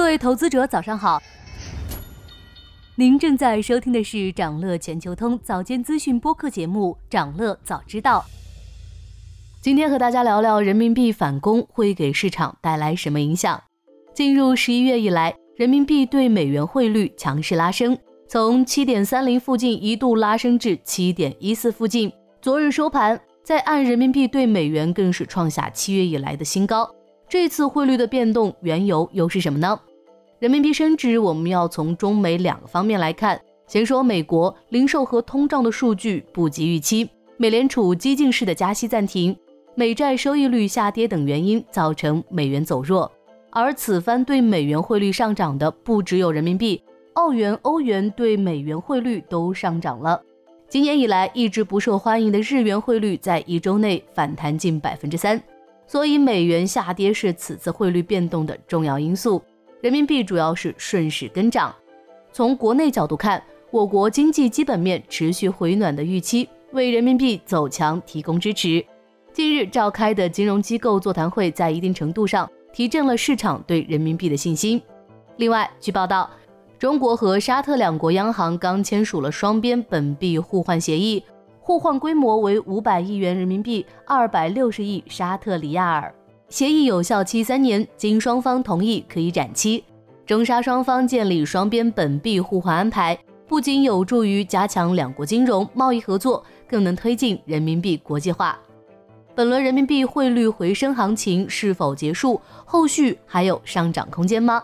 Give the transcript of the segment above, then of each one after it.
各位投资者，早上好。您正在收听的是长乐全球通早间资讯播客节目《长乐早知道》。今天和大家聊聊人民币反攻会给市场带来什么影响。进入十一月以来，人民币对美元汇率强势拉升，从七点三零附近一度拉升至七点一四附近。昨日收盘，在岸人民币对美元更是创下七月以来的新高。这次汇率的变动缘由又是什么呢？人民币升值，我们要从中美两个方面来看。先说美国零售和通胀的数据不及预期，美联储激进式的加息暂停，美债收益率下跌等原因造成美元走弱。而此番对美元汇率上涨的不只有人民币，澳元、欧元对美元汇率都上涨了。今年以来一直不受欢迎的日元汇率在一周内反弹近百分之三。所以美元下跌是此次汇率变动的重要因素，人民币主要是顺势跟涨。从国内角度看，我国经济基本面持续回暖的预期为人民币走强提供支持。近日召开的金融机构座谈会在一定程度上提振了市场对人民币的信心。另外，据报道，中国和沙特两国央行刚签署了双边本币互换协议。互换规模为五百亿元人民币，二百六十亿沙特里亚尔。协议有效期三年，经双方同意可以展期。中沙双方建立双边本币互换安排，不仅有助于加强两国金融贸易合作，更能推进人民币国际化。本轮人民币汇率回升行情是否结束？后续还有上涨空间吗？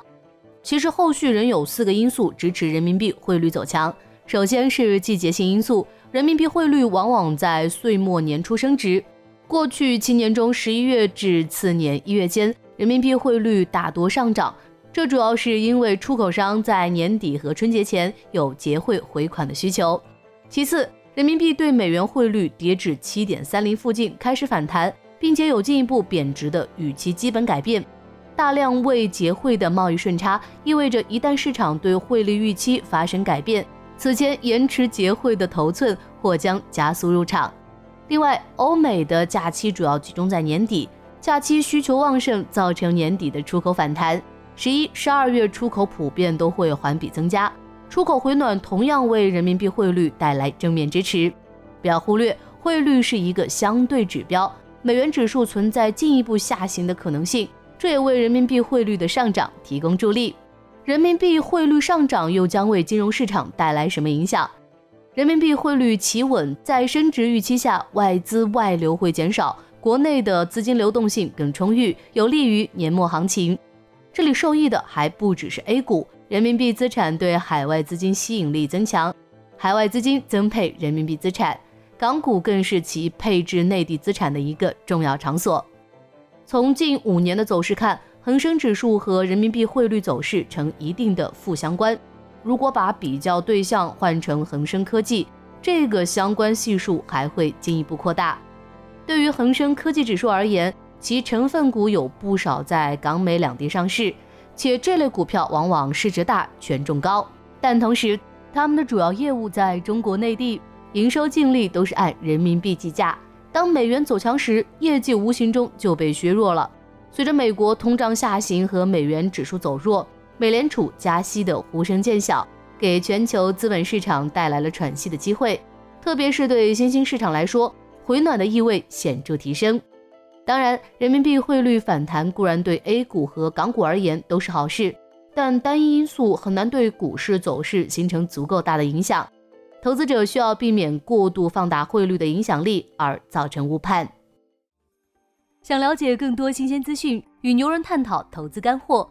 其实后续仍有四个因素支持人民币汇率走强。首先是季节性因素。人民币汇率往往在岁末年初升值。过去七年中，十一月至次年一月间，人民币汇率大多上涨。这主要是因为出口商在年底和春节前有结汇回款的需求。其次，人民币对美元汇率跌至七点三零附近开始反弹，并且有进一步贬值的预期基本改变。大量未结汇的贸易顺差意味着，一旦市场对汇率预期发生改变。此前延迟结汇的头寸或将加速入场。另外，欧美的假期主要集中在年底，假期需求旺盛，造成年底的出口反弹。十一、十二月出口普遍都会环比增加，出口回暖同样为人民币汇率带来正面支持。不要忽略，汇率是一个相对指标，美元指数存在进一步下行的可能性，这也为人民币汇率的上涨提供助力。人民币汇率上涨又将为金融市场带来什么影响？人民币汇率企稳，在升值预期下，外资外流会减少，国内的资金流动性更充裕，有利于年末行情。这里受益的还不只是 A 股，人民币资产对海外资金吸引力增强，海外资金增配人民币资产，港股更是其配置内地资产的一个重要场所。从近五年的走势看。恒生指数和人民币汇率走势呈一定的负相关。如果把比较对象换成恒生科技，这个相关系数还会进一步扩大。对于恒生科技指数而言，其成分股有不少在港美两地上市，且这类股票往往市值大、权重高。但同时，他们的主要业务在中国内地，营收净利都是按人民币计价。当美元走强时，业绩无形中就被削弱了。随着美国通胀下行和美元指数走弱，美联储加息的呼声渐小，给全球资本市场带来了喘息的机会。特别是对新兴市场来说，回暖的意味显著提升。当然，人民币汇率反弹固然对 A 股和港股而言都是好事，但单一因素很难对股市走势形成足够大的影响。投资者需要避免过度放大汇率的影响力而造成误判。想了解更多新鲜资讯，与牛人探讨投资干货，